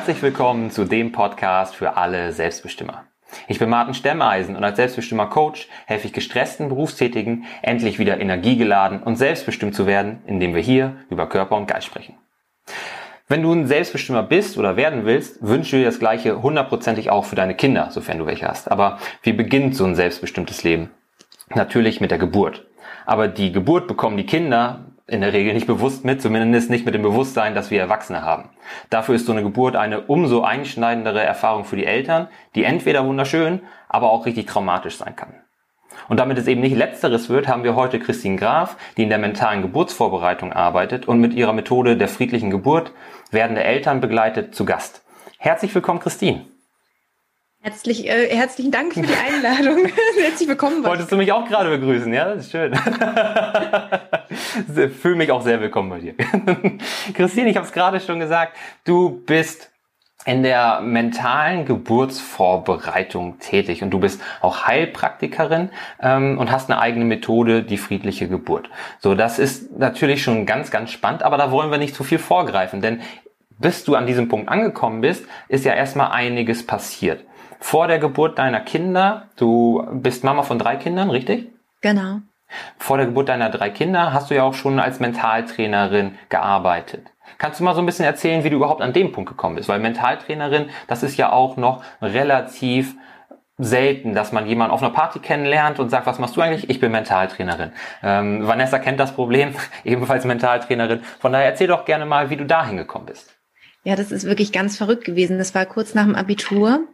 Herzlich willkommen zu dem Podcast für alle Selbstbestimmer. Ich bin Martin Stemmeisen und als Selbstbestimmer Coach helfe ich gestressten Berufstätigen, endlich wieder energiegeladen und selbstbestimmt zu werden, indem wir hier über Körper und Geist sprechen. Wenn du ein Selbstbestimmer bist oder werden willst, wünsche dir das Gleiche hundertprozentig auch für deine Kinder, sofern du welche hast. Aber wie beginnt so ein selbstbestimmtes Leben? Natürlich mit der Geburt. Aber die Geburt bekommen die Kinder in der Regel nicht bewusst mit, zumindest nicht mit dem Bewusstsein, dass wir Erwachsene haben. Dafür ist so eine Geburt eine umso einschneidendere Erfahrung für die Eltern, die entweder wunderschön, aber auch richtig traumatisch sein kann. Und damit es eben nicht letzteres wird, haben wir heute Christine Graf, die in der mentalen Geburtsvorbereitung arbeitet und mit ihrer Methode der friedlichen Geburt werdende Eltern begleitet, zu Gast. Herzlich willkommen, Christine. Herzlich, äh, herzlichen Dank für die Einladung. Herzlich willkommen. Wolltest du mich auch gerade begrüßen? Ja, das ist schön. Fühle mich auch sehr willkommen bei dir. Christine, ich habe es gerade schon gesagt, du bist in der mentalen Geburtsvorbereitung tätig und du bist auch Heilpraktikerin ähm, und hast eine eigene Methode, die friedliche Geburt. So, das ist natürlich schon ganz, ganz spannend, aber da wollen wir nicht zu viel vorgreifen, denn bis du an diesem Punkt angekommen bist, ist ja erstmal einiges passiert vor der Geburt deiner Kinder, du bist Mama von drei Kindern, richtig? Genau. Vor der Geburt deiner drei Kinder hast du ja auch schon als Mentaltrainerin gearbeitet. Kannst du mal so ein bisschen erzählen, wie du überhaupt an dem Punkt gekommen bist? Weil Mentaltrainerin, das ist ja auch noch relativ selten, dass man jemanden auf einer Party kennenlernt und sagt, was machst du eigentlich? Ich bin Mentaltrainerin. Ähm, Vanessa kennt das Problem, ebenfalls Mentaltrainerin. Von daher erzähl doch gerne mal, wie du da hingekommen bist. Ja, das ist wirklich ganz verrückt gewesen. Das war kurz nach dem Abitur.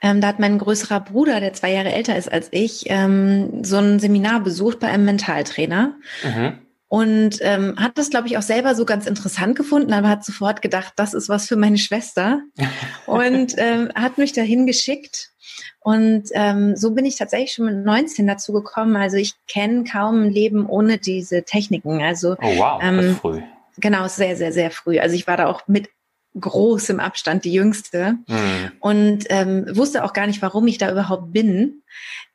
Ähm, da hat mein größerer Bruder, der zwei Jahre älter ist als ich, ähm, so ein Seminar besucht bei einem Mentaltrainer. Mhm. Und ähm, hat das, glaube ich, auch selber so ganz interessant gefunden, aber hat sofort gedacht, das ist was für meine Schwester. und ähm, hat mich dahin geschickt. Und ähm, so bin ich tatsächlich schon mit 19 dazu gekommen. Also ich kenne kaum ein Leben ohne diese Techniken. Also oh wow, ähm, früh. Genau, sehr, sehr, sehr früh. Also ich war da auch mit großem Abstand die jüngste mhm. und ähm, wusste auch gar nicht, warum ich da überhaupt bin.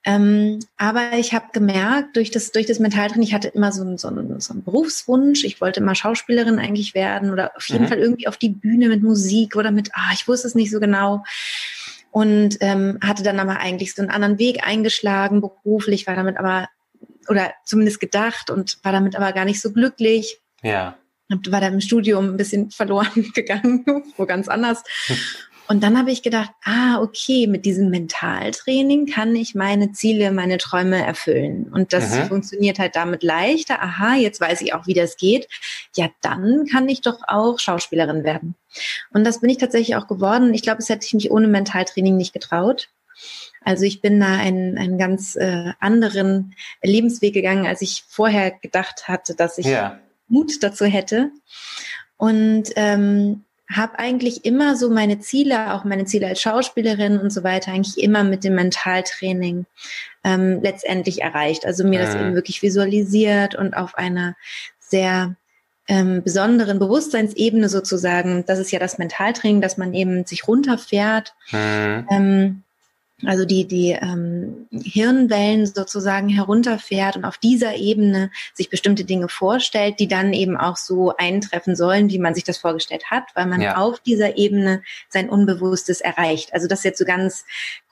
Ähm, aber ich habe gemerkt, durch das, durch das Mentaltraining, ich hatte immer so einen, so, einen, so einen Berufswunsch. Ich wollte immer Schauspielerin eigentlich werden oder auf jeden mhm. Fall irgendwie auf die Bühne mit Musik oder mit, ah, ich wusste es nicht so genau. Und ähm, hatte dann aber eigentlich so einen anderen Weg eingeschlagen, beruflich, war damit aber, oder zumindest gedacht und war damit aber gar nicht so glücklich. Ja war da im Studium ein bisschen verloren gegangen, wo ganz anders. Und dann habe ich gedacht, ah, okay, mit diesem Mentaltraining kann ich meine Ziele, meine Träume erfüllen. Und das mhm. funktioniert halt damit leichter. Aha, jetzt weiß ich auch, wie das geht. Ja, dann kann ich doch auch Schauspielerin werden. Und das bin ich tatsächlich auch geworden. Ich glaube, es hätte ich mich ohne Mentaltraining nicht getraut. Also ich bin da einen, einen ganz äh, anderen Lebensweg gegangen, als ich vorher gedacht hatte, dass ich ja Mut dazu hätte. Und ähm, habe eigentlich immer so meine Ziele, auch meine Ziele als Schauspielerin und so weiter, eigentlich immer mit dem Mentaltraining ähm, letztendlich erreicht. Also mir mhm. das eben wirklich visualisiert und auf einer sehr ähm, besonderen Bewusstseinsebene sozusagen. Das ist ja das Mentaltraining, dass man eben sich runterfährt. Mhm. Ähm, also die, die ähm, Hirnwellen sozusagen herunterfährt und auf dieser Ebene sich bestimmte Dinge vorstellt, die dann eben auch so eintreffen sollen, wie man sich das vorgestellt hat, weil man ja. auf dieser Ebene sein Unbewusstes erreicht. Also das jetzt so ganz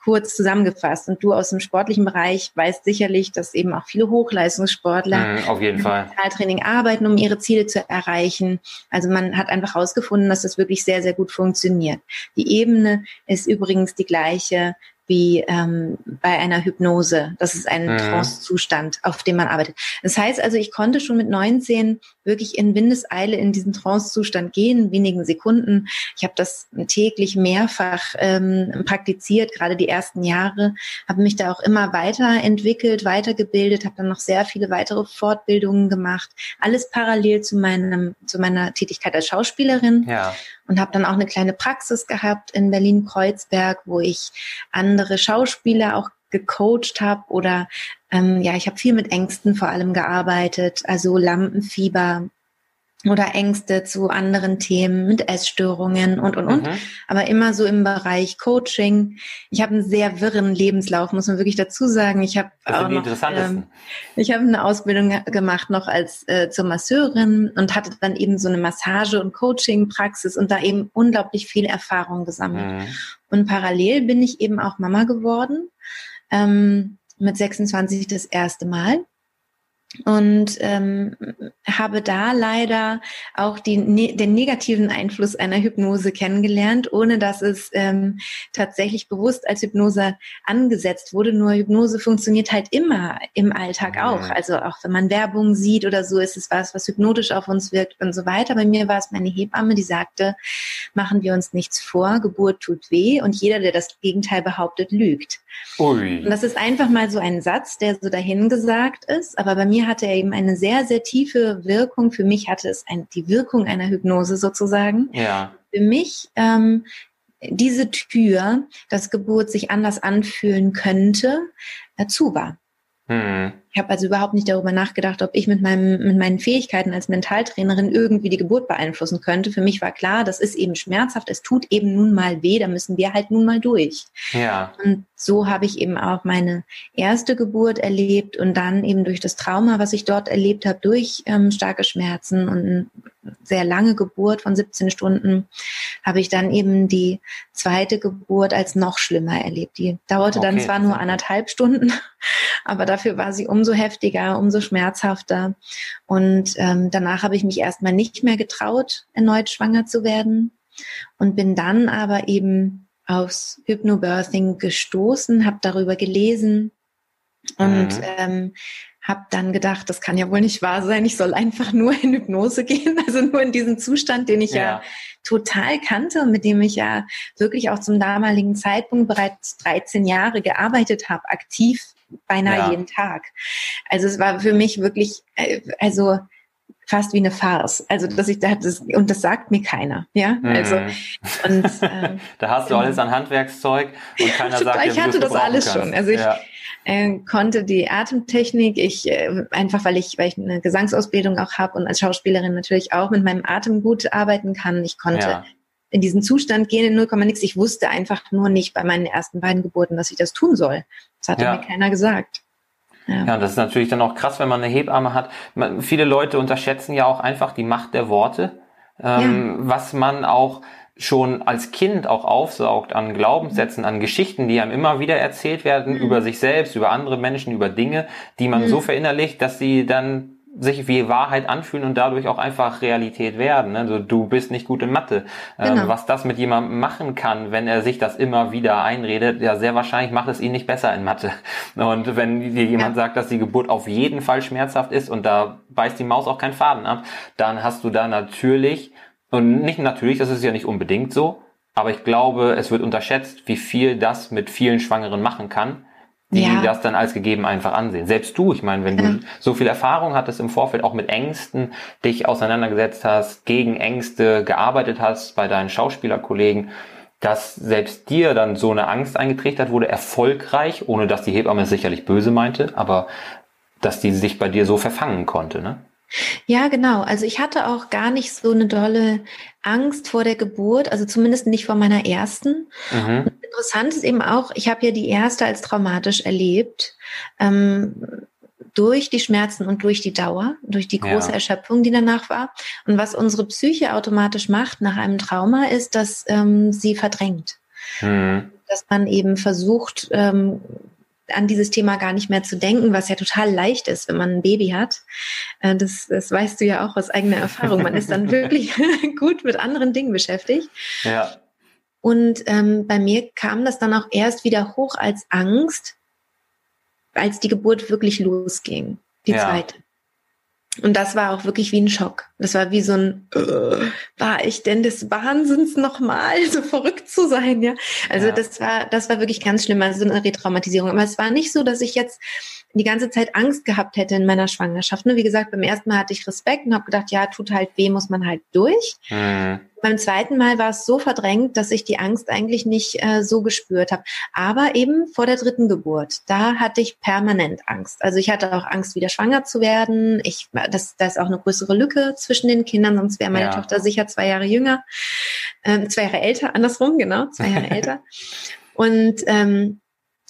kurz zusammengefasst. Und du aus dem sportlichen Bereich weißt sicherlich, dass eben auch viele Hochleistungssportler mhm, auf jeden Fall Training arbeiten, um ihre Ziele zu erreichen. Also man hat einfach herausgefunden, dass das wirklich sehr, sehr gut funktioniert. Die Ebene ist übrigens die gleiche wie ähm, bei einer Hypnose. Das ist ein mhm. Trance-Zustand, auf dem man arbeitet. Das heißt also, ich konnte schon mit 19 wirklich in Windeseile in diesen Trance-Zustand gehen, in wenigen Sekunden. Ich habe das täglich mehrfach ähm, praktiziert, gerade die ersten Jahre, habe mich da auch immer weiterentwickelt, weitergebildet, habe dann noch sehr viele weitere Fortbildungen gemacht, alles parallel zu meinem zu meiner Tätigkeit als Schauspielerin. Ja und habe dann auch eine kleine Praxis gehabt in Berlin-Kreuzberg, wo ich andere Schauspieler auch gecoacht habe oder ähm, ja, ich habe viel mit Ängsten vor allem gearbeitet, also Lampenfieber, oder Ängste zu anderen Themen mit Essstörungen und und und. Mhm. Aber immer so im Bereich Coaching. Ich habe einen sehr wirren Lebenslauf, muss man wirklich dazu sagen. Ich habe auch noch, ähm, ich habe eine Ausbildung gemacht noch als äh, zur Masseurin und hatte dann eben so eine Massage- und Coaching-Praxis und da eben unglaublich viel Erfahrung gesammelt. Mhm. Und parallel bin ich eben auch Mama geworden. Ähm, mit 26 das erste Mal und ähm, habe da leider auch die, ne, den negativen Einfluss einer Hypnose kennengelernt, ohne dass es ähm, tatsächlich bewusst als Hypnose angesetzt wurde. Nur Hypnose funktioniert halt immer im Alltag auch. Also auch wenn man Werbung sieht oder so, ist es was, was hypnotisch auf uns wirkt und so weiter. Bei mir war es meine Hebamme, die sagte, machen wir uns nichts vor, Geburt tut weh und jeder, der das Gegenteil behauptet, lügt. Ui. Und das ist einfach mal so ein Satz, der so dahingesagt ist, aber bei mir hatte er eben eine sehr, sehr tiefe Wirkung. Für mich hatte es ein, die Wirkung einer Hypnose sozusagen. Ja. Für mich ähm, diese Tür, dass Geburt sich anders anfühlen könnte, dazu war. Mhm. Ich habe also überhaupt nicht darüber nachgedacht, ob ich mit, meinem, mit meinen Fähigkeiten als Mentaltrainerin irgendwie die Geburt beeinflussen könnte. Für mich war klar, das ist eben schmerzhaft, es tut eben nun mal weh, da müssen wir halt nun mal durch. Ja. Und so habe ich eben auch meine erste Geburt erlebt und dann eben durch das Trauma, was ich dort erlebt habe, durch ähm, starke Schmerzen und sehr lange Geburt von 17 Stunden, habe ich dann eben die zweite Geburt als noch schlimmer erlebt. Die dauerte okay. dann zwar nur anderthalb Stunden, aber dafür war sie umso heftiger, umso schmerzhafter. Und ähm, danach habe ich mich erstmal nicht mehr getraut, erneut schwanger zu werden und bin dann aber eben aufs Hypnobirthing gestoßen, habe darüber gelesen und mhm. ähm, habe dann gedacht, das kann ja wohl nicht wahr sein, ich soll einfach nur in Hypnose gehen, also nur in diesen Zustand, den ich ja, ja total kannte und mit dem ich ja wirklich auch zum damaligen Zeitpunkt bereits 13 Jahre gearbeitet habe, aktiv beinahe ja. jeden Tag. Also es war für mich wirklich, äh, also fast wie eine Farce. Also dass ich da das und das sagt mir keiner, ja. Also mhm. und äh, da hast du alles an Handwerkszeug und keiner sagt dir, Ich hatte das alles kannst. schon. Also ich ja. äh, konnte die Atemtechnik, ich äh, einfach weil ich weil ich eine Gesangsausbildung auch habe und als Schauspielerin natürlich auch mit meinem Atem gut arbeiten kann. Ich konnte ja. In diesen Zustand gehen in 0, nix. Ich wusste einfach nur nicht bei meinen ersten beiden Geburten, dass ich das tun soll. Das hatte ja. mir keiner gesagt. Ja. ja, das ist natürlich dann auch krass, wenn man eine Hebamme hat. Man, viele Leute unterschätzen ja auch einfach die Macht der Worte, ähm, ja. was man auch schon als Kind auch aufsaugt an Glaubenssätzen, an Geschichten, die einem immer wieder erzählt werden mhm. über sich selbst, über andere Menschen, über Dinge, die man mhm. so verinnerlicht, dass sie dann sich wie Wahrheit anfühlen und dadurch auch einfach Realität werden. Also du bist nicht gut in Mathe. Ähm, genau. Ähm, was das mit jemandem machen kann, wenn er sich das immer wieder einredet, ja sehr wahrscheinlich macht es ihn nicht besser in Mathe. Und wenn dir jemand ja. sagt, dass die Geburt auf jeden Fall schmerzhaft ist und da beißt die Maus auch keinen Faden ab, dann hast du da natürlich, und nicht natürlich, das ist ja nicht unbedingt so, aber ich glaube, es wird unterschätzt, wie viel das mit vielen Schwangeren machen kann die ja. das dann als gegeben einfach ansehen. Selbst du, ich meine, wenn ja. du so viel Erfahrung hattest im Vorfeld, auch mit Ängsten, dich auseinandergesetzt hast, gegen Ängste gearbeitet hast bei deinen Schauspielerkollegen, dass selbst dir dann so eine Angst eingetrichtert wurde, erfolgreich, ohne dass die Hebamme es sicherlich böse meinte, aber dass die sich bei dir so verfangen konnte, ne? Ja, genau. Also ich hatte auch gar nicht so eine dolle Angst vor der Geburt, also zumindest nicht vor meiner ersten. Mhm. Interessant ist eben auch, ich habe ja die erste als traumatisch erlebt. Ähm, durch die Schmerzen und durch die Dauer, durch die große ja. Erschöpfung, die danach war. Und was unsere Psyche automatisch macht nach einem Trauma, ist, dass ähm, sie verdrängt. Mhm. Dass man eben versucht, ähm, an dieses Thema gar nicht mehr zu denken, was ja total leicht ist, wenn man ein Baby hat. Äh, das, das weißt du ja auch aus eigener Erfahrung. Man ist dann wirklich gut mit anderen Dingen beschäftigt. Ja. Und ähm, bei mir kam das dann auch erst wieder hoch als Angst, als die Geburt wirklich losging, die ja. zweite. Und das war auch wirklich wie ein Schock. Das war wie so ein, äh, war ich denn des Wahnsinns nochmal, so verrückt zu sein, ja. Also ja. das war, das war wirklich ganz schlimm, also so eine Retraumatisierung. Aber es war nicht so, dass ich jetzt die ganze Zeit Angst gehabt hätte in meiner Schwangerschaft. Ne? Wie gesagt, beim ersten Mal hatte ich Respekt und habe gedacht, ja, tut halt weh, muss man halt durch. Mhm. Beim zweiten Mal war es so verdrängt, dass ich die Angst eigentlich nicht äh, so gespürt habe. Aber eben vor der dritten Geburt, da hatte ich permanent Angst. Also ich hatte auch Angst, wieder schwanger zu werden. Ich, das, da ist auch eine größere Lücke zwischen den Kindern, sonst wäre meine ja. Tochter sicher zwei Jahre jünger, ähm, zwei Jahre älter, andersrum, genau, zwei Jahre älter. Und ähm,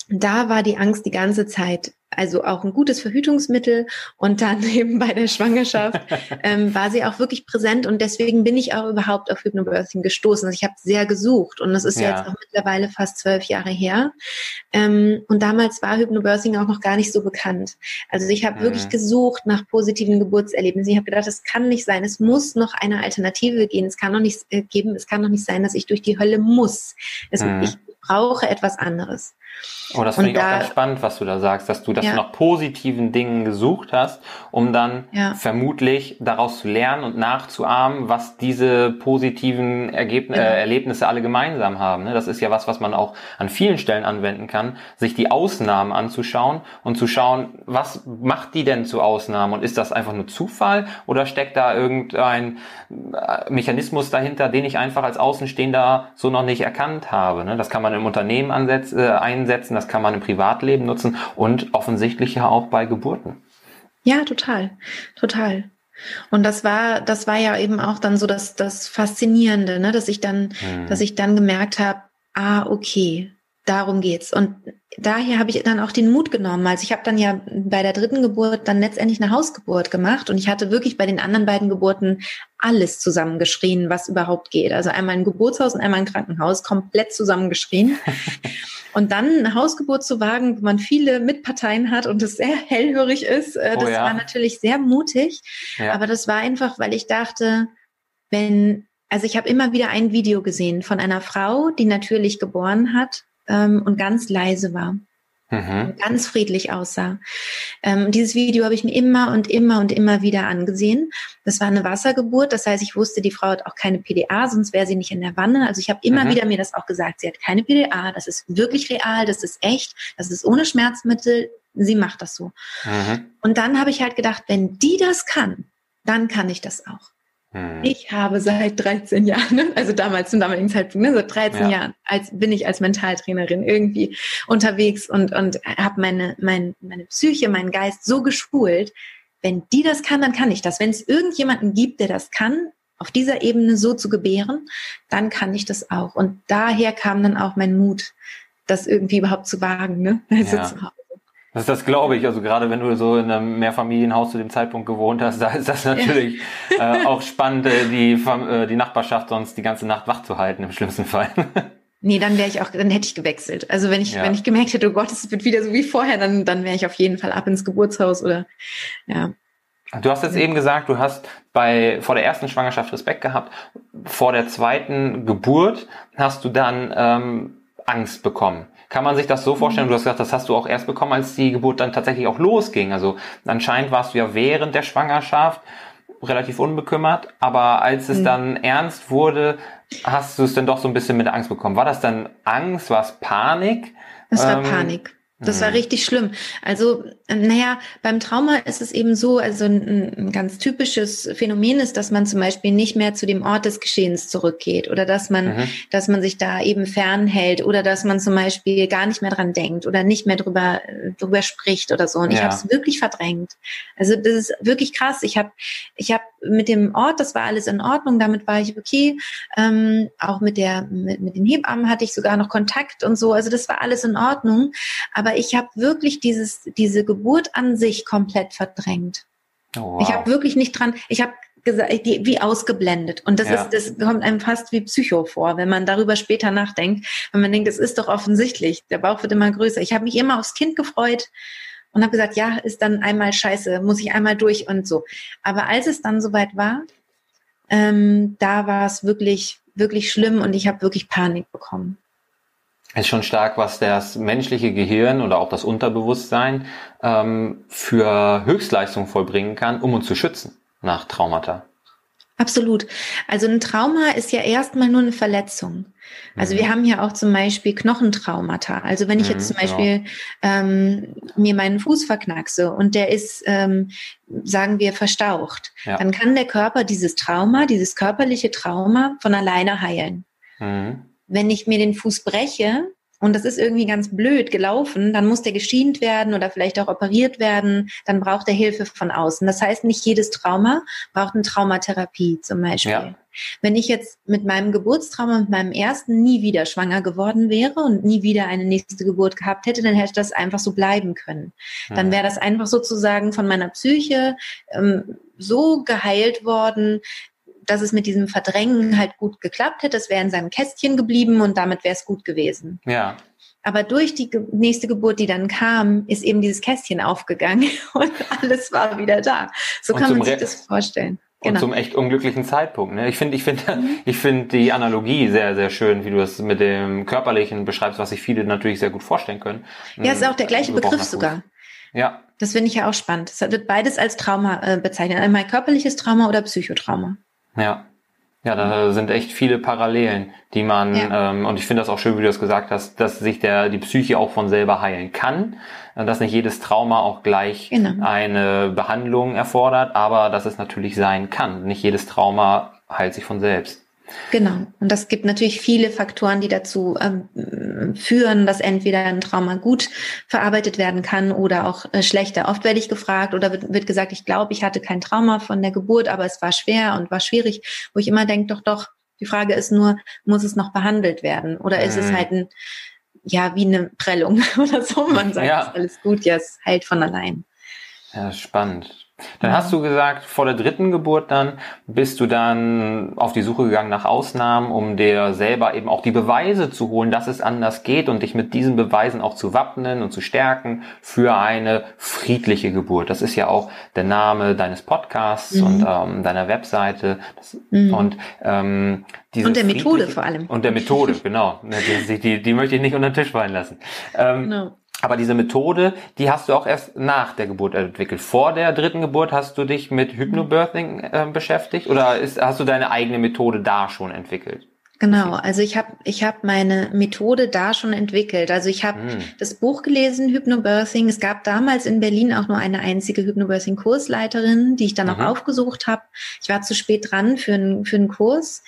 da war die Angst die ganze Zeit also auch ein gutes Verhütungsmittel. Und dann eben bei der Schwangerschaft ähm, war sie auch wirklich präsent und deswegen bin ich auch überhaupt auf Hypnobirthing gestoßen. Also ich habe sehr gesucht und das ist ja. jetzt auch mittlerweile fast zwölf Jahre her. Ähm, und damals war Hypnobirthing auch noch gar nicht so bekannt. Also ich habe mhm. wirklich gesucht nach positiven Geburtserlebnissen. Ich habe gedacht, es kann nicht sein, es muss noch eine Alternative gehen. Es kann noch nicht äh, geben, es kann noch nicht sein, dass ich durch die Hölle muss. Es, mhm. Ich brauche etwas anderes. Oh, das finde ich da, auch ganz spannend, was du da sagst, dass du, dass ja. nach positiven Dingen gesucht hast, um dann ja. vermutlich daraus zu lernen und nachzuahmen, was diese positiven Ergebn ja. äh, Erlebnisse alle gemeinsam haben. Ne? Das ist ja was, was man auch an vielen Stellen anwenden kann, sich die Ausnahmen anzuschauen und zu schauen, was macht die denn zu Ausnahmen und ist das einfach nur Zufall oder steckt da irgendein äh, Mechanismus dahinter, den ich einfach als Außenstehender so noch nicht erkannt habe. Ne? Das kann man im Unternehmen ansetzen, äh, einsetzen, das kann man im Privatleben nutzen und offensichtlich ja auch bei Geburten. Ja, total, total. Und das war, das war ja eben auch dann so das, das Faszinierende, ne? dass ich dann, hm. dass ich dann gemerkt habe, ah, okay, darum geht's. Und daher habe ich dann auch den Mut genommen. Also ich habe dann ja bei der dritten Geburt dann letztendlich eine Hausgeburt gemacht und ich hatte wirklich bei den anderen beiden Geburten alles zusammengeschrien, was überhaupt geht. Also einmal ein Geburtshaus und einmal ein Krankenhaus, komplett zusammengeschrien. und dann eine Hausgeburt zu wagen, wo man viele Mitparteien hat und es sehr hellhörig ist, äh, das oh ja. war natürlich sehr mutig. Ja. Aber das war einfach, weil ich dachte, wenn also ich habe immer wieder ein Video gesehen von einer Frau, die natürlich geboren hat ähm, und ganz leise war. Mhm. Ganz friedlich aussah. Ähm, dieses Video habe ich mir immer und immer und immer wieder angesehen. Das war eine Wassergeburt, das heißt, ich wusste, die Frau hat auch keine PDA, sonst wäre sie nicht in der Wanne. Also ich habe immer mhm. wieder mir das auch gesagt, sie hat keine PDA, das ist wirklich real, das ist echt, das ist ohne Schmerzmittel, sie macht das so. Mhm. Und dann habe ich halt gedacht, wenn die das kann, dann kann ich das auch. Hm. Ich habe seit 13 Jahren, also damals zum damaligen Zeitpunkt, ne, seit 13 ja. Jahren, als bin ich als Mentaltrainerin irgendwie unterwegs und und habe meine mein, meine Psyche, meinen Geist so geschult. Wenn die das kann, dann kann ich das. Wenn es irgendjemanden gibt, der das kann, auf dieser Ebene so zu gebären, dann kann ich das auch. Und daher kam dann auch mein Mut, das irgendwie überhaupt zu wagen, ne? Also ja. zu das, das glaube ich. Also gerade wenn du so in einem Mehrfamilienhaus zu dem Zeitpunkt gewohnt hast, da ist das natürlich äh, auch spannend, äh, die, äh, die Nachbarschaft sonst die ganze Nacht wach zu halten im schlimmsten Fall. Nee, dann wäre ich auch, dann hätte ich gewechselt. Also wenn ich, ja. wenn ich gemerkt hätte, oh Gott, es wird wieder so wie vorher, dann, dann wäre ich auf jeden Fall ab ins Geburtshaus oder ja. Du hast jetzt eben gesagt, du hast bei vor der ersten Schwangerschaft Respekt gehabt, vor der zweiten Geburt hast du dann ähm, Angst bekommen. Kann man sich das so vorstellen? Du hast gesagt, das hast du auch erst bekommen, als die Geburt dann tatsächlich auch losging. Also anscheinend warst du ja während der Schwangerschaft relativ unbekümmert, aber als es mhm. dann ernst wurde, hast du es dann doch so ein bisschen mit Angst bekommen. War das dann Angst? War es Panik? Es war ähm, Panik. Das war mhm. richtig schlimm. Also, naja, beim Trauma ist es eben so, also ein, ein, ganz typisches Phänomen ist, dass man zum Beispiel nicht mehr zu dem Ort des Geschehens zurückgeht oder dass man, mhm. dass man sich da eben fernhält oder dass man zum Beispiel gar nicht mehr dran denkt oder nicht mehr drüber, drüber spricht oder so. Und ja. ich habe es wirklich verdrängt. Also das ist wirklich krass. Ich habe, ich habe mit dem Ort, das war alles in Ordnung, damit war ich okay. Ähm, auch mit der, mit, mit den Hebammen hatte ich sogar noch Kontakt und so. Also das war alles in Ordnung. Aber ich habe wirklich dieses, diese Geburt an sich komplett verdrängt. Oh, wow. Ich habe wirklich nicht dran, ich habe gesagt, wie ausgeblendet. Und das ja. ist, das kommt einem fast wie Psycho vor, wenn man darüber später nachdenkt, wenn man denkt, es ist doch offensichtlich, der Bauch wird immer größer. Ich habe mich immer aufs Kind gefreut und habe gesagt, ja, ist dann einmal scheiße, muss ich einmal durch und so. Aber als es dann soweit war, ähm, da war es wirklich, wirklich schlimm und ich habe wirklich Panik bekommen ist schon stark, was das menschliche Gehirn oder auch das Unterbewusstsein ähm, für Höchstleistung vollbringen kann, um uns zu schützen nach Traumata. Absolut. Also ein Trauma ist ja erstmal nur eine Verletzung. Also mhm. wir haben ja auch zum Beispiel Knochentraumata. Also wenn ich jetzt mhm, zum Beispiel genau. ähm, mir meinen Fuß verknackse und der ist, ähm, sagen wir, verstaucht, ja. dann kann der Körper dieses Trauma, dieses körperliche Trauma von alleine heilen. Mhm. Wenn ich mir den Fuß breche, und das ist irgendwie ganz blöd gelaufen, dann muss der geschient werden oder vielleicht auch operiert werden, dann braucht er Hilfe von außen. Das heißt, nicht jedes Trauma braucht eine Traumatherapie zum Beispiel. Ja. Wenn ich jetzt mit meinem Geburtstrauma, mit meinem ersten nie wieder schwanger geworden wäre und nie wieder eine nächste Geburt gehabt hätte, dann hätte das einfach so bleiben können. Dann hm. wäre das einfach sozusagen von meiner Psyche ähm, so geheilt worden, dass es mit diesem Verdrängen halt gut geklappt hätte. Es wäre in seinem Kästchen geblieben und damit wäre es gut gewesen. Ja. Aber durch die nächste Geburt, die dann kam, ist eben dieses Kästchen aufgegangen und alles war wieder da. So und kann man sich Re das vorstellen. Genau. Und zum echt unglücklichen Zeitpunkt. Ne? Ich finde, ich finde, mhm. ich finde die Analogie sehr, sehr schön, wie du es mit dem körperlichen beschreibst, was sich viele natürlich sehr gut vorstellen können. Ja, ist auch der gleiche Begriff sogar. Ja. Das finde ich ja auch spannend. Es wird beides als Trauma äh, bezeichnet. Einmal körperliches Trauma oder Psychotrauma. Ja. Ja, da sind echt viele Parallelen, die man, ja. ähm, und ich finde das auch schön, wie du das gesagt hast, dass sich der, die Psyche auch von selber heilen kann, dass nicht jedes Trauma auch gleich genau. eine Behandlung erfordert, aber dass es natürlich sein kann. Nicht jedes Trauma heilt sich von selbst. Genau. Und das gibt natürlich viele Faktoren, die dazu ähm, führen, dass entweder ein Trauma gut verarbeitet werden kann oder auch äh, schlechter. Oft werde ich gefragt oder wird, wird gesagt, ich glaube, ich hatte kein Trauma von der Geburt, aber es war schwer und war schwierig, wo ich immer denke, doch, doch, die Frage ist nur, muss es noch behandelt werden? Oder ist es mhm. halt ein, ja, wie eine Prellung oder so? Man sagt, ja. ist alles gut, ja, es heilt von allein. Ja, spannend. Dann hast du gesagt, vor der dritten Geburt dann bist du dann auf die Suche gegangen nach Ausnahmen, um dir selber eben auch die Beweise zu holen, dass es anders geht und dich mit diesen Beweisen auch zu wappnen und zu stärken für eine friedliche Geburt. Das ist ja auch der Name deines Podcasts mhm. und ähm, deiner Webseite. Das, mhm. Und ähm, diese und der Methode vor allem. Und der Methode, genau. Die, die, die möchte ich nicht unter den Tisch fallen lassen. Ähm, genau. Aber diese Methode, die hast du auch erst nach der Geburt entwickelt. Vor der dritten Geburt hast du dich mit Hypnobirthing äh, beschäftigt oder ist, hast du deine eigene Methode da schon entwickelt? Genau, also ich habe ich hab meine Methode da schon entwickelt. Also ich habe hm. das Buch gelesen, Hypnobirthing. Es gab damals in Berlin auch nur eine einzige Hypnobirthing-Kursleiterin, die ich dann mhm. auch aufgesucht habe. Ich war zu spät dran für, einen für einen Kurs,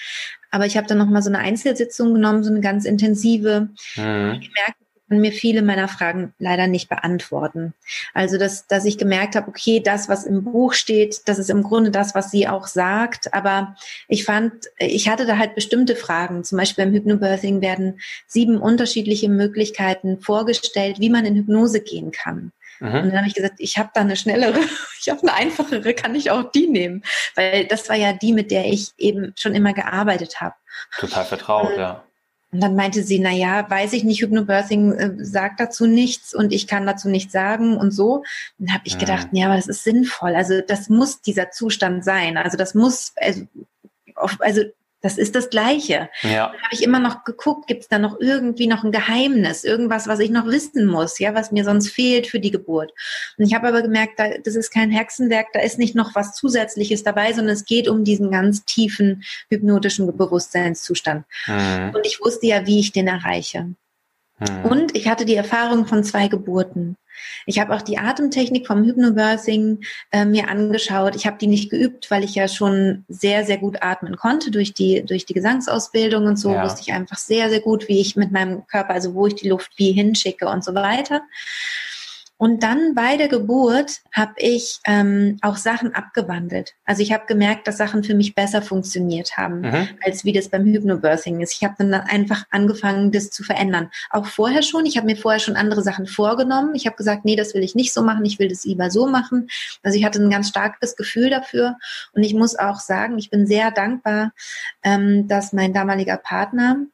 aber ich habe dann noch mal so eine Einzelsitzung genommen, so eine ganz intensive. Mhm. Gemerkt, kann mir viele meiner Fragen leider nicht beantworten. Also, dass, dass ich gemerkt habe, okay, das, was im Buch steht, das ist im Grunde das, was sie auch sagt. Aber ich fand, ich hatte da halt bestimmte Fragen. Zum Beispiel beim Hypnobirthing werden sieben unterschiedliche Möglichkeiten vorgestellt, wie man in Hypnose gehen kann. Mhm. Und dann habe ich gesagt, ich habe da eine schnellere, ich habe eine einfachere, kann ich auch die nehmen? Weil das war ja die, mit der ich eben schon immer gearbeitet habe. Total vertraut, äh, ja. Und dann meinte sie, na ja, weiß ich nicht, Hypnobirthing äh, sagt dazu nichts und ich kann dazu nichts sagen und so. Und dann habe ich gedacht, ja, aber das ist sinnvoll. Also das muss dieser Zustand sein. Also das muss, also, also das ist das Gleiche. Ja. Dann habe ich immer noch geguckt, gibt es da noch irgendwie noch ein Geheimnis, irgendwas, was ich noch wissen muss, ja, was mir sonst fehlt für die Geburt. Und ich habe aber gemerkt, da, das ist kein Hexenwerk, da ist nicht noch was Zusätzliches dabei, sondern es geht um diesen ganz tiefen hypnotischen Bewusstseinszustand. Mhm. Und ich wusste ja, wie ich den erreiche. Mhm. Und ich hatte die Erfahrung von zwei Geburten. Ich habe auch die Atemtechnik vom Hypnobirthing äh, mir angeschaut. Ich habe die nicht geübt, weil ich ja schon sehr, sehr gut atmen konnte durch die, durch die Gesangsausbildung und so ja. wusste ich einfach sehr, sehr gut, wie ich mit meinem Körper, also wo ich die Luft wie hinschicke und so weiter. Und dann bei der Geburt habe ich ähm, auch Sachen abgewandelt. Also ich habe gemerkt, dass Sachen für mich besser funktioniert haben, mhm. als wie das beim Hypnobirthing ist. Ich habe dann einfach angefangen, das zu verändern. Auch vorher schon. Ich habe mir vorher schon andere Sachen vorgenommen. Ich habe gesagt, nee, das will ich nicht so machen. Ich will das lieber so machen. Also ich hatte ein ganz starkes Gefühl dafür. Und ich muss auch sagen, ich bin sehr dankbar, ähm, dass mein damaliger Partner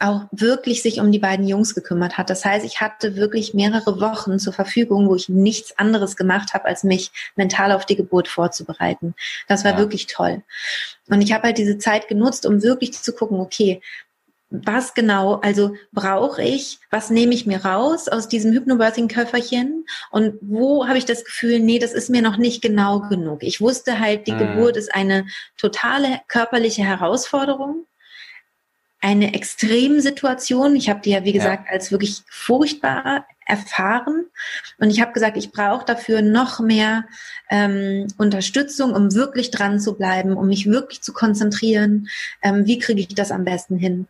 auch wirklich sich um die beiden Jungs gekümmert hat. Das heißt, ich hatte wirklich mehrere Wochen zur Verfügung, wo ich nichts anderes gemacht habe, als mich mental auf die Geburt vorzubereiten. Das war ja. wirklich toll. Und ich habe halt diese Zeit genutzt, um wirklich zu gucken, okay, was genau, also brauche ich, was nehme ich mir raus aus diesem Hypnobirthing-Köfferchen und wo habe ich das Gefühl, nee, das ist mir noch nicht genau genug. Ich wusste halt, die mhm. Geburt ist eine totale körperliche Herausforderung, eine Extremsituation. Ich habe die ja, wie gesagt, ja. als wirklich furchtbar erfahren und ich habe gesagt, ich brauche dafür noch mehr ähm, Unterstützung, um wirklich dran zu bleiben, um mich wirklich zu konzentrieren. Ähm, wie kriege ich das am besten hin?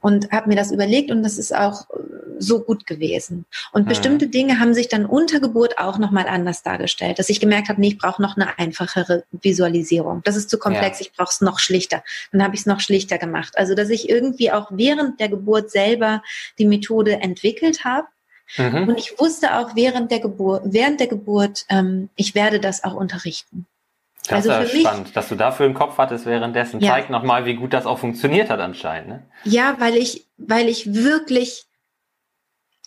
Und habe mir das überlegt und das ist auch äh, so gut gewesen. Und mhm. bestimmte Dinge haben sich dann unter Geburt auch nochmal anders dargestellt, dass ich gemerkt habe, nee, ich brauche noch eine einfachere Visualisierung. Das ist zu komplex, ja. ich brauche es noch schlichter. Dann habe ich es noch schlichter gemacht. Also, dass ich irgendwie auch während der Geburt selber die Methode entwickelt habe. Mhm. Und ich wusste auch während der Geburt, während der Geburt, ähm, ich werde das auch unterrichten. Das also ist ja spannend, mich, dass du dafür im Kopf hattest währenddessen. Ja. Zeigt nochmal, wie gut das auch funktioniert hat anscheinend. Ne? Ja, weil ich, weil ich wirklich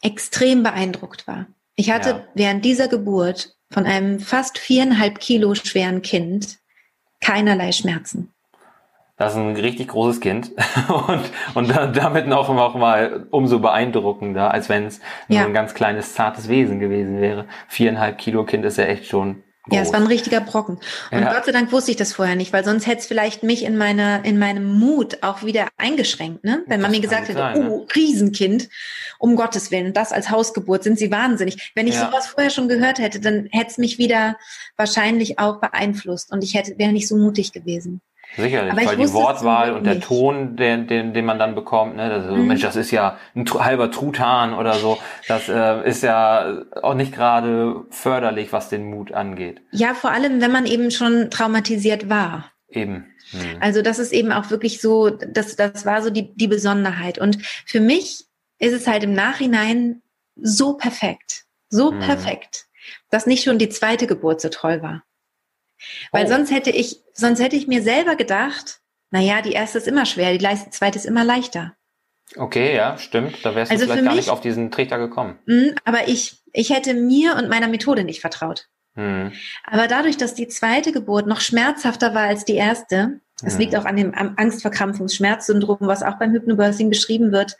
extrem beeindruckt war. Ich hatte ja. während dieser Geburt von einem fast viereinhalb Kilo schweren Kind keinerlei Schmerzen. Das ist ein richtig großes Kind und, und damit noch, noch mal umso beeindruckender, als wenn es ja. nur ein ganz kleines, zartes Wesen gewesen wäre. Viereinhalb Kilo Kind ist ja echt schon ja, es war ein richtiger Brocken. Und ja. Gott sei Dank wusste ich das vorher nicht, weil sonst hätte es vielleicht mich in meiner, in meinem Mut auch wieder eingeschränkt, ne? Wenn man mir gesagt hätte, sein, oh, ne? Riesenkind, um Gottes Willen, das als Hausgeburt, sind sie wahnsinnig. Wenn ich ja. sowas vorher schon gehört hätte, dann hätte es mich wieder wahrscheinlich auch beeinflusst und ich hätte, wäre nicht so mutig gewesen. Sicherlich, weil die Wortwahl und der nicht. Ton, den, den, den man dann bekommt, ne, das, mhm. Mensch, das ist ja ein halber Truthahn oder so, das äh, ist ja auch nicht gerade förderlich, was den Mut angeht. Ja, vor allem, wenn man eben schon traumatisiert war. Eben. Mhm. Also das ist eben auch wirklich so, das, das war so die, die Besonderheit. Und für mich ist es halt im Nachhinein so perfekt, so mhm. perfekt, dass nicht schon die zweite Geburt so toll war. Weil oh. sonst hätte ich, sonst hätte ich mir selber gedacht, naja, die erste ist immer schwer, die zweite ist immer leichter. Okay, ja, stimmt. Da wärst du also vielleicht gar mich, nicht auf diesen Trichter gekommen. Mh, aber ich, ich hätte mir und meiner Methode nicht vertraut. Hm. Aber dadurch, dass die zweite Geburt noch schmerzhafter war als die erste, das hm. liegt auch an dem Angstverkrampfungsschmerzsyndrom, was auch beim Hypnobirthing beschrieben wird,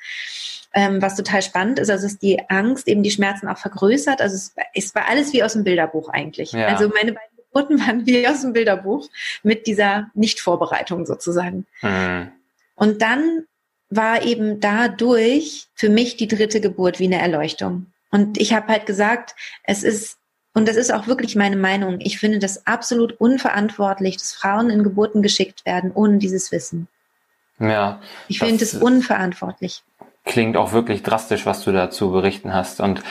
ähm, was total spannend ist, also dass die Angst eben die Schmerzen auch vergrößert. Also es, es war alles wie aus dem Bilderbuch eigentlich. Ja. Also meine beiden Geburten waren wie aus dem Bilderbuch mit dieser Nichtvorbereitung sozusagen. Mhm. Und dann war eben dadurch für mich die dritte Geburt wie eine Erleuchtung. Und ich habe halt gesagt, es ist, und das ist auch wirklich meine Meinung, ich finde das absolut unverantwortlich, dass Frauen in Geburten geschickt werden, ohne dieses Wissen. Ja. Ich finde es unverantwortlich. Klingt auch wirklich drastisch, was du dazu berichten hast. Und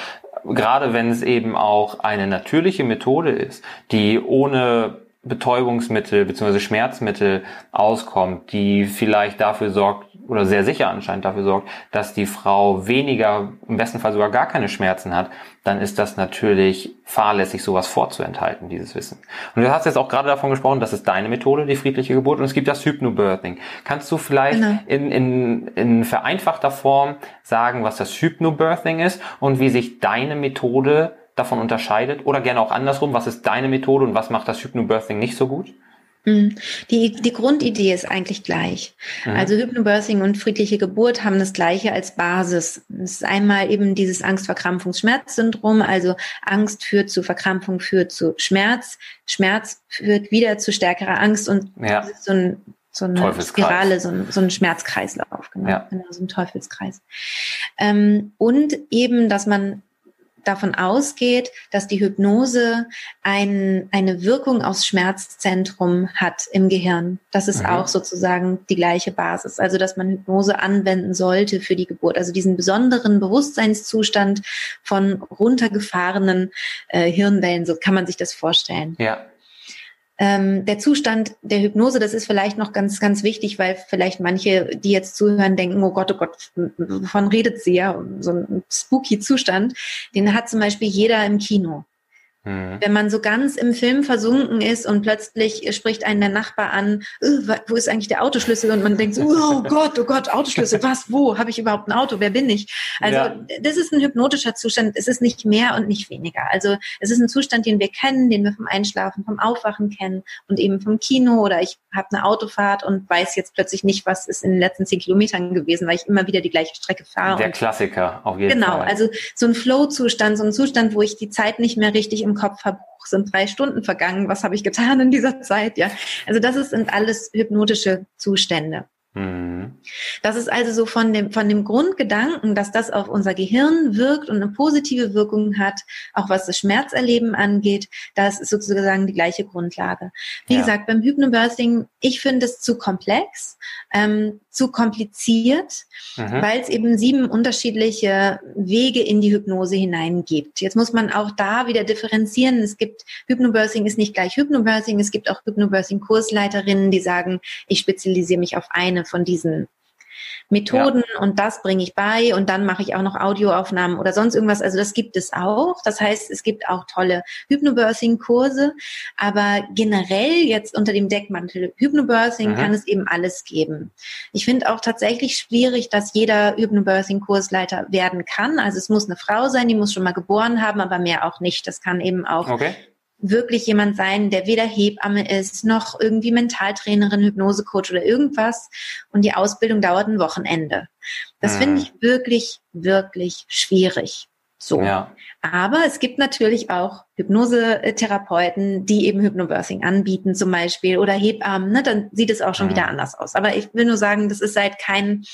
gerade wenn es eben auch eine natürliche Methode ist, die ohne Betäubungsmittel bzw. Schmerzmittel auskommt, die vielleicht dafür sorgt oder sehr sicher anscheinend dafür sorgt, dass die Frau weniger, im besten Fall sogar gar keine Schmerzen hat, dann ist das natürlich fahrlässig, sowas vorzuenthalten, dieses Wissen. Und du hast jetzt auch gerade davon gesprochen, das ist deine Methode, die friedliche Geburt, und es gibt das Hypnobirthing. Kannst du vielleicht genau. in, in, in vereinfachter Form sagen, was das Hypnobirthing ist und wie sich deine Methode davon unterscheidet? Oder gerne auch andersrum, was ist deine Methode und was macht das Hypnobirthing nicht so gut? Mhm. Die, die Grundidee ist eigentlich gleich. Mhm. Also Hypnobirthing und friedliche Geburt haben das Gleiche als Basis. Es ist einmal eben dieses Angstverkrampfungsschmerzsyndrom, also Angst führt zu Verkrampfung, führt zu Schmerz. Schmerz führt wieder zu stärkerer Angst und ja. so ein so eine Spirale, so ein, so ein Schmerzkreislauf, genau, ja. genau, so ein Teufelskreis. Ähm, und eben, dass man davon ausgeht, dass die Hypnose ein, eine Wirkung aufs Schmerzzentrum hat im Gehirn. Das ist mhm. auch sozusagen die gleiche Basis. Also, dass man Hypnose anwenden sollte für die Geburt. Also diesen besonderen Bewusstseinszustand von runtergefahrenen äh, Hirnwellen, so kann man sich das vorstellen. Ja. Ähm, der Zustand der Hypnose, das ist vielleicht noch ganz, ganz wichtig, weil vielleicht manche, die jetzt zuhören, denken, oh Gott, oh Gott, wovon redet sie ja? So ein spooky Zustand, den hat zum Beispiel jeder im Kino. Mhm. Wenn man so ganz im Film versunken ist und plötzlich spricht einen der Nachbar an, wo ist eigentlich der Autoschlüssel? Und man denkt so, oh Gott, oh Gott, Autoschlüssel, was, wo? Habe ich überhaupt ein Auto? Wer bin ich? Also ja. das ist ein hypnotischer Zustand. Es ist nicht mehr und nicht weniger. Also es ist ein Zustand, den wir kennen, den wir vom Einschlafen, vom Aufwachen kennen und eben vom Kino oder ich habe eine Autofahrt und weiß jetzt plötzlich nicht, was ist in den letzten zehn Kilometern gewesen, weil ich immer wieder die gleiche Strecke fahre. Der Klassiker, auf jeden genau, Fall. Genau, also so ein Flow-Zustand, so ein Zustand, wo ich die Zeit nicht mehr richtig im Kopf habe, sind drei Stunden vergangen, was habe ich getan in dieser Zeit? Ja, also das sind alles hypnotische Zustände. Mhm. Das ist also so von dem, von dem Grundgedanken, dass das auf unser Gehirn wirkt und eine positive Wirkung hat, auch was das Schmerzerleben angeht, das ist sozusagen die gleiche Grundlage. Wie ja. gesagt, beim Hypnobirthing, ich finde es zu komplex, ähm, zu kompliziert, mhm. weil es eben sieben unterschiedliche Wege in die Hypnose hineingibt. Jetzt muss man auch da wieder differenzieren. Es gibt Hypnobirthing ist nicht gleich Hypnobirthing. Es gibt auch Hypnobirthing-Kursleiterinnen, die sagen, ich spezialisiere mich auf eine von diesen Methoden ja. und das bringe ich bei und dann mache ich auch noch Audioaufnahmen oder sonst irgendwas. Also das gibt es auch. Das heißt, es gibt auch tolle Hypnobirthing-Kurse, aber generell jetzt unter dem Deckmantel Hypnobirthing mhm. kann es eben alles geben. Ich finde auch tatsächlich schwierig, dass jeder Hypnobirthing-Kursleiter werden kann. Also es muss eine Frau sein, die muss schon mal geboren haben, aber mehr auch nicht. Das kann eben auch okay wirklich jemand sein, der weder Hebamme ist, noch irgendwie Mentaltrainerin, Hypnosecoach oder irgendwas. Und die Ausbildung dauert ein Wochenende. Das mhm. finde ich wirklich, wirklich schwierig. So. Ja. Aber es gibt natürlich auch Hypnosetherapeuten, die eben Hypnobirthing anbieten zum Beispiel oder Hebammen, ne, dann sieht es auch schon mhm. wieder anders aus. Aber ich will nur sagen, das ist seit kein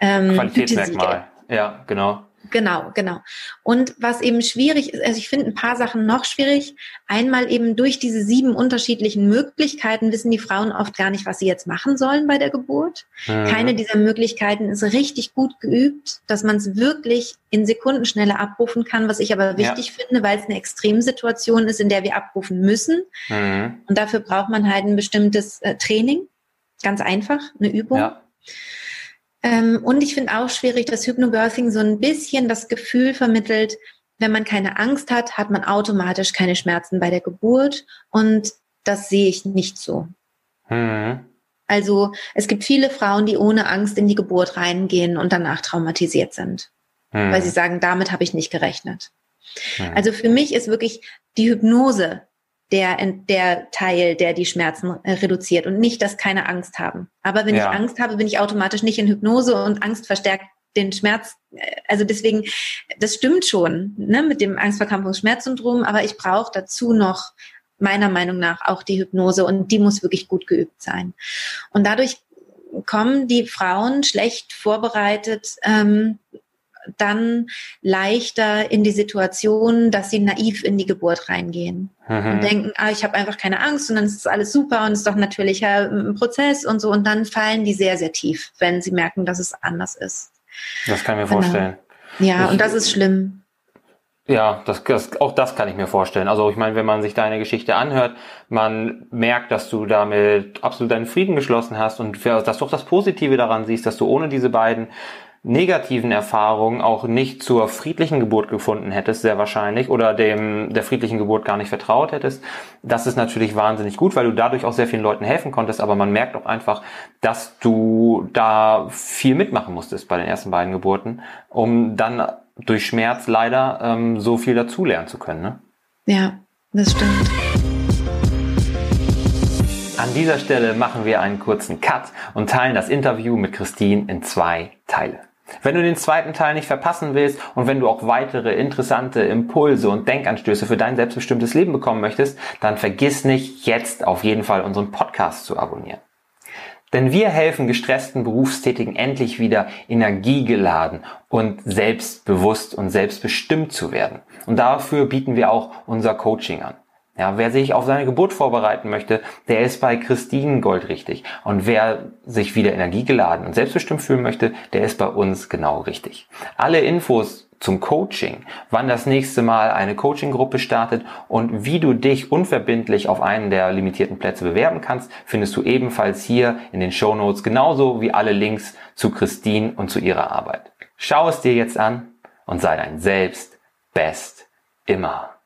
ähm, Qualitätsmerkmal. Ja, genau. Genau, genau. Und was eben schwierig ist, also ich finde ein paar Sachen noch schwierig. Einmal eben durch diese sieben unterschiedlichen Möglichkeiten wissen die Frauen oft gar nicht, was sie jetzt machen sollen bei der Geburt. Mhm. Keine dieser Möglichkeiten ist richtig gut geübt, dass man es wirklich in Sekundenschnelle abrufen kann, was ich aber wichtig ja. finde, weil es eine Extremsituation ist, in der wir abrufen müssen. Mhm. Und dafür braucht man halt ein bestimmtes äh, Training. Ganz einfach, eine Übung. Ähm, und ich finde auch schwierig, dass Hypnobirthing so ein bisschen das Gefühl vermittelt, wenn man keine Angst hat, hat man automatisch keine Schmerzen bei der Geburt. Und das sehe ich nicht so. Mhm. Also es gibt viele Frauen, die ohne Angst in die Geburt reingehen und danach traumatisiert sind, mhm. weil sie sagen, damit habe ich nicht gerechnet. Mhm. Also für mich ist wirklich die Hypnose der, der Teil, der die Schmerzen äh, reduziert und nicht, dass keine Angst haben. Aber wenn ja. ich Angst habe, bin ich automatisch nicht in Hypnose und Angst verstärkt den Schmerz. Äh, also deswegen, das stimmt schon ne, mit dem Angstverkrampfungsschmerzsyndrom, aber ich brauche dazu noch meiner Meinung nach auch die Hypnose und die muss wirklich gut geübt sein. Und dadurch kommen die Frauen schlecht vorbereitet ähm, dann leichter in die Situation, dass sie naiv in die Geburt reingehen mhm. und denken, ah, ich habe einfach keine Angst und dann ist es alles super und es ist doch natürlicher ähm, Prozess und so und dann fallen die sehr, sehr tief, wenn sie merken, dass es anders ist. Das kann ich mir genau. vorstellen. Ja, ich, und das ist schlimm. Ja, das, das, auch das kann ich mir vorstellen. Also ich meine, wenn man sich deine Geschichte anhört, man merkt, dass du damit absolut deinen Frieden geschlossen hast und dass du auch das Positive daran siehst, dass du ohne diese beiden negativen Erfahrungen auch nicht zur friedlichen Geburt gefunden hättest, sehr wahrscheinlich, oder dem der friedlichen Geburt gar nicht vertraut hättest. Das ist natürlich wahnsinnig gut, weil du dadurch auch sehr vielen Leuten helfen konntest, aber man merkt auch einfach, dass du da viel mitmachen musstest bei den ersten beiden Geburten, um dann durch Schmerz leider ähm, so viel dazulernen zu können. Ne? Ja, das stimmt. An dieser Stelle machen wir einen kurzen Cut und teilen das Interview mit Christine in zwei Teile. Wenn du den zweiten Teil nicht verpassen willst und wenn du auch weitere interessante Impulse und Denkanstöße für dein selbstbestimmtes Leben bekommen möchtest, dann vergiss nicht, jetzt auf jeden Fall unseren Podcast zu abonnieren. Denn wir helfen gestressten Berufstätigen endlich wieder energiegeladen und selbstbewusst und selbstbestimmt zu werden. Und dafür bieten wir auch unser Coaching an. Ja, wer sich auf seine Geburt vorbereiten möchte, der ist bei Christine Gold richtig. Und wer sich wieder energiegeladen und selbstbestimmt fühlen möchte, der ist bei uns genau richtig. Alle Infos zum Coaching, wann das nächste Mal eine Coaching-Gruppe startet und wie du dich unverbindlich auf einen der limitierten Plätze bewerben kannst, findest du ebenfalls hier in den Show Notes, genauso wie alle Links zu Christine und zu ihrer Arbeit. Schau es dir jetzt an und sei dein Selbst best immer.